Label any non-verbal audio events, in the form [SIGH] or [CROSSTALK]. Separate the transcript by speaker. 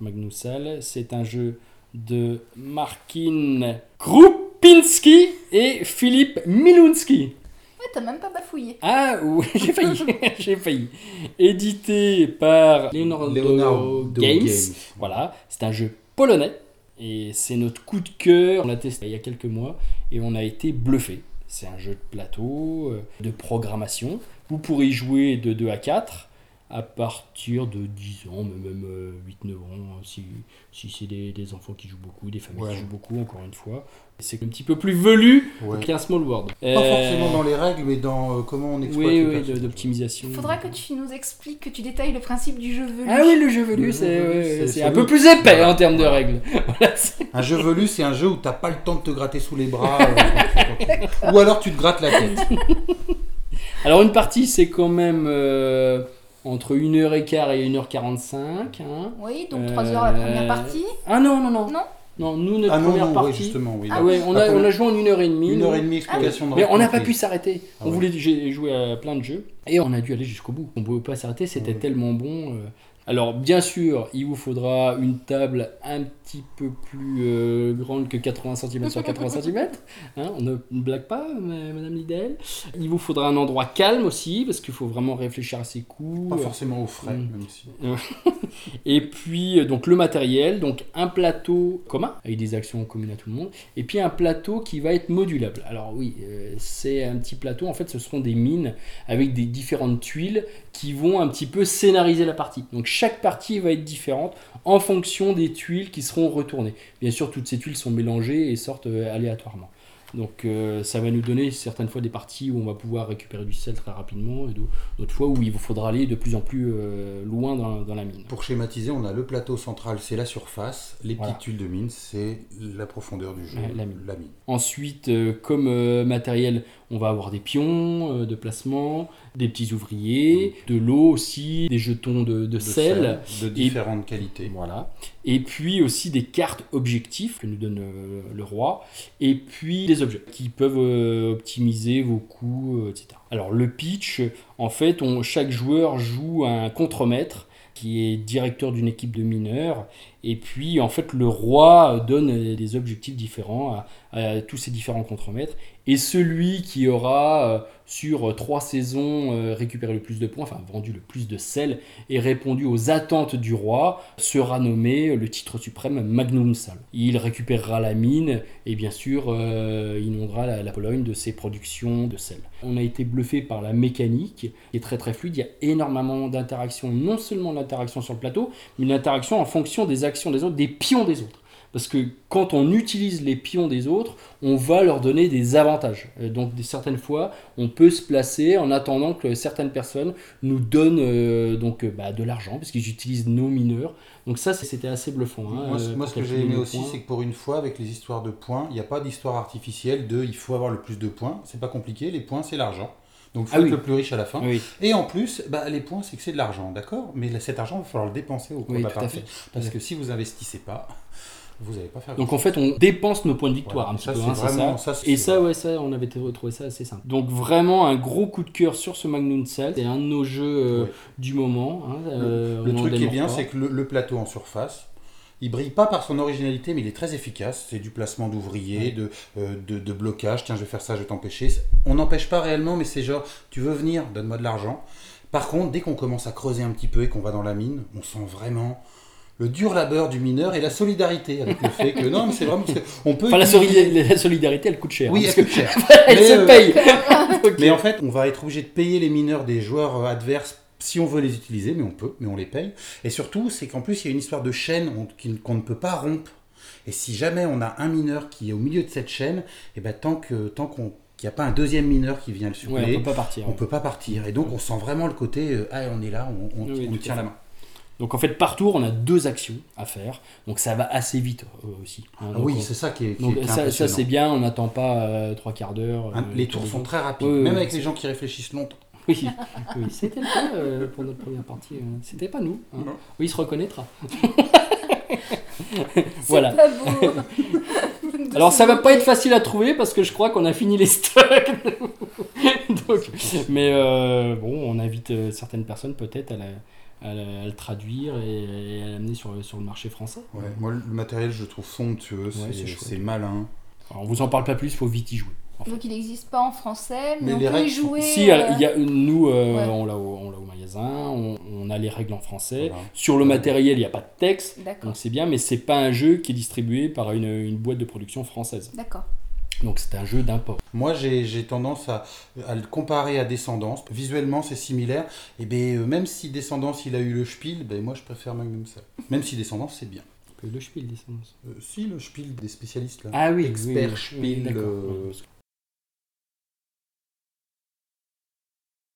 Speaker 1: Magnusal, c'est un jeu de Markin Krupinski et Philippe Milunski.
Speaker 2: Ouais, t'as même pas bafouillé.
Speaker 1: Ah, oui, [LAUGHS] j'ai failli, [LAUGHS] j'ai failli. Édité par Leonardo,
Speaker 3: Leonardo
Speaker 1: Games.
Speaker 3: Games.
Speaker 1: Voilà, c'est un jeu polonais et c'est notre coup de cœur. On l'a testé il y a quelques mois et on a été bluffé. C'est un jeu de plateau, euh, de programmation. Vous pourrez y jouer de 2 à 4 à partir de 10 ans, mais même 8-9 ans, hein, si, si c'est des, des enfants qui jouent beaucoup, des familles
Speaker 3: Ouais.
Speaker 1: qui jouent beaucoup, encore une fois. C'est un petit peu plus velu
Speaker 3: Ouais.
Speaker 1: qu'un small world.
Speaker 3: Pas
Speaker 1: Euh,
Speaker 3: forcément dans les règles, mais dans euh, comment on exploite
Speaker 1: oui,
Speaker 3: le
Speaker 1: oui, d'optimisation.
Speaker 2: Faudra que tu nous expliques, que tu détailles le principe du jeu velu.
Speaker 1: Ah oui, le jeu velu, c'est un peu plus épais
Speaker 3: Voilà.
Speaker 1: en termes de règles. [LAUGHS] Voilà,
Speaker 3: Un jeu velu, c'est un jeu où t'as pas le temps de te gratter sous les bras. euh, quand tu- quand tu- [LAUGHS] Ou alors tu te grattes la tête. [LAUGHS]
Speaker 1: Alors une partie, c'est quand même euh, entre 1h15 et 1h45. Hein.
Speaker 2: Oui, donc
Speaker 1: Euh,
Speaker 2: 3 heures la première partie.
Speaker 1: Ah non, non, non.
Speaker 2: Non
Speaker 1: Non, nous, notre
Speaker 3: Ah non,
Speaker 1: première
Speaker 3: non,
Speaker 1: partie...
Speaker 3: ouais, justement, oui.
Speaker 1: Ah ouais, on a,
Speaker 3: Ah,
Speaker 1: on a joué en 1h30.
Speaker 3: Une
Speaker 1: nous.
Speaker 3: heure et demie explication de
Speaker 1: Mais on n'a pas pu s'arrêter.
Speaker 3: Ah
Speaker 1: on
Speaker 3: ouais.
Speaker 1: voulait joué à plein de jeux et on a dû aller jusqu'au bout. On ne pouvait pas s'arrêter, c'était
Speaker 3: Ouais.
Speaker 1: tellement bon. Alors bien sûr, il vous faudra une table un petit peu plus euh, grande que 80 cm sur 80 [LAUGHS] cm. Hein, on ne blague pas, ma- Madame Lidl. Il vous faudra un endroit calme aussi parce qu'il faut vraiment réfléchir à ses coups.
Speaker 3: Pas forcément au frais,
Speaker 1: Mm.
Speaker 3: même si. [LAUGHS]
Speaker 1: Et puis, euh, donc le matériel, donc un plateau commun, avec des actions communes à tout le monde, et puis un plateau qui va être modulable. Alors oui, euh, c'est un petit plateau, en fait ce seront des mines avec des différentes tuiles qui vont un petit peu scénariser la partie. Donc chaque partie va être différente en fonction des tuiles qui seront retournées. Bien sûr, toutes ces tuiles sont mélangées et sortent euh, aléatoirement. Donc euh, ça va nous donner certaines fois des parties où on va pouvoir récupérer du sel très rapidement et d'au- d'autres fois où il vous faudra aller de plus en plus euh, loin dans, dans la mine.
Speaker 3: Pour schématiser, on a le plateau central, c'est la surface. Les petites tuiles de mine, c'est la profondeur du jeu,
Speaker 1: Ouais, la mine.
Speaker 3: la mine.
Speaker 1: Ensuite, euh, comme matériel, on va avoir des pions euh, de placement, des petits ouvriers, de l'eau aussi, des jetons de, de
Speaker 3: De
Speaker 1: sel.
Speaker 3: de différentes qualités.
Speaker 1: Voilà. Et puis aussi des cartes objectifs que nous donne euh, le roi. Et puis des objets qui peuvent euh, optimiser vos coûts, euh, etc. Alors le pitch, en fait, on, chaque joueur joue un contremaître qui est directeur d'une équipe de mineurs. Et puis, en fait, le roi donne des objectifs différents à, à tous ces différents contremaîtres. Et celui qui aura, euh, sur trois saisons, euh, récupéré le plus de points, enfin vendu le plus de sel, et répondu aux attentes du roi, sera nommé le titre suprême Magnum Sal. Il récupérera la mine et bien sûr euh, inondera la, la Pologne de ses productions de sel. On a été bluffé par la mécanique qui est très très fluide. Il y a énormément d'interactions, non seulement l'interaction sur le plateau, mais l'interaction en fonction des actions des autres, des pions des autres. Parce que quand on utilise les pions des autres, on va leur donner des avantages. Euh, Donc certaines fois, on peut se placer en attendant que certaines personnes nous donnent euh, donc, euh, bah, de l'argent, parce qu'ils utilisent nos mineurs. Donc ça, c'était assez bluffant. hein,
Speaker 3: Moi, ce- moi,
Speaker 1: pour
Speaker 3: ce que j'ai aimé aussi, c'est que pour une fois, avec les histoires de points, il n'y a pas d'histoire artificielle de il faut avoir le plus de points. C'est pas compliqué, les points, c'est l'argent. Donc, il faut
Speaker 1: Ah
Speaker 3: être
Speaker 1: oui.
Speaker 3: le plus riche à la fin.
Speaker 1: Oui,
Speaker 3: Et en plus, bah, les points, c'est que c'est de l'argent, d'accord? Mais là, cet argent, il va falloir le dépenser au cours
Speaker 1: Oui,
Speaker 3: de la partie. Parce que si vous investissez pas, vous n'allez pas faire
Speaker 1: Donc en fait, on dépense nos points de victoire
Speaker 3: Voilà.
Speaker 1: un petit
Speaker 3: Ça,
Speaker 1: peu. hein,
Speaker 3: vraiment-
Speaker 1: ça.
Speaker 3: ça,
Speaker 1: Et ça, ouais, ça, on avait trouvé ça assez simple. Donc vraiment un gros coup de cœur sur ce Magnum Cell. C'est un de nos jeux euh,
Speaker 3: Ouais.
Speaker 1: du moment. hein, euh,
Speaker 3: Le truc qui est bien, c'est que le, le plateau en surface, il brille pas par son originalité, mais il est très efficace. C'est du placement d'ouvriers, de, euh, de, de blocage. Tiens, je vais faire ça, je vais t'empêcher. On n'empêche pas réellement, mais c'est genre, tu veux venir, donne-moi de l'argent. Par contre, dès qu'on commence à creuser un petit peu et qu'on va dans la mine, on sent vraiment le dur labeur du mineur et la solidarité avec le fait que non, mais c'est vraiment on peut.
Speaker 1: Enfin, la,
Speaker 3: utiliser-
Speaker 1: solida- la solidarité, elle coûte cher.
Speaker 3: Oui,
Speaker 1: hein,
Speaker 3: elle coûte cher. [LAUGHS]
Speaker 1: elle
Speaker 3: Mais,
Speaker 1: se
Speaker 3: euh,
Speaker 1: paye. [LAUGHS] [LAUGHS]
Speaker 3: Mais en fait, on va être obligé de payer les mineurs des joueurs euh, adverses si on veut les utiliser, mais on peut, mais on les paye. Et surtout, c'est qu'en plus, il y a une histoire de chaîne qu'on ne peut pas rompre. Et si jamais on a un mineur qui est au milieu de cette chaîne, et ben tant que tant qu'on qu'il n'y a pas un deuxième mineur qui vient le
Speaker 1: Ouais,
Speaker 3: suppléer,
Speaker 1: on peut pas partir.
Speaker 3: on peut pas partir. Et donc on sent vraiment le côté, euh, ah on est là, on, on-
Speaker 1: Oui,
Speaker 3: tient la main.
Speaker 1: Donc en fait, par tour, on a deux actions à faire. Donc ça va assez vite euh, aussi. hein.
Speaker 3: Ah
Speaker 1: Donc,
Speaker 3: oui,
Speaker 1: on-
Speaker 3: c'est ça qui est, qui
Speaker 1: donc
Speaker 3: est
Speaker 1: ça, c'est bien, on n'attend pas euh, trois quarts d'heure.
Speaker 3: Hein,
Speaker 1: euh,
Speaker 3: les tours sont très rapides, même avec les gens qui réfléchissent longtemps. [LAUGHS]
Speaker 1: Oui, oui c'était le cas euh, pour notre première partie. euh, C'était pas nous. hein.
Speaker 3: Non.
Speaker 1: Oui, il se reconnaîtra. [LAUGHS] Voilà.
Speaker 2: pas beau. [LAUGHS]
Speaker 1: Alors ça va pas être facile à trouver parce que je crois qu'on a fini les stocks. Donc, mais euh, bon, on invite euh, certaines personnes peut-être à, la- à, le- à le traduire et, à l'amener sur, le- sur le marché français.
Speaker 3: Ouais, moi, le matériel, je le trouve somptueux,
Speaker 1: c'est
Speaker 3: malin.
Speaker 1: Alors, on vous en parle pas plus, il faut vite y jouer. en fait.
Speaker 2: Donc il n'existe pas en français, mais,
Speaker 3: Mais
Speaker 2: on
Speaker 3: les
Speaker 2: peut y
Speaker 3: sont-
Speaker 2: jouer.
Speaker 1: Si,
Speaker 2: euh,
Speaker 1: il y a, nous, euh,
Speaker 2: ouais.
Speaker 1: on l'a au, magasin, on, on a les règles en français.
Speaker 3: Voilà.
Speaker 1: Sur le matériel, il n'y a pas de texte,
Speaker 2: D'accord,
Speaker 1: donc c'est bien, mais c'est pas un jeu qui est distribué par une, une boîte de production française.
Speaker 2: d'accord.
Speaker 1: Donc c'est un jeu d'import.
Speaker 3: Moi, j'ai j'ai tendance à, à le comparer à Descendance. Visuellement, c'est similaire. Et ben, euh, même si Descendance, il a eu le Spiel, ben, moi, je préfère Magnum ça. Même si Descendance, c'est bien.
Speaker 1: Le Spiel, Descendance.
Speaker 3: Euh, si, le Spiel des spécialistes, là.
Speaker 1: Ah oui,
Speaker 3: Expert
Speaker 1: oui,
Speaker 3: Spiel,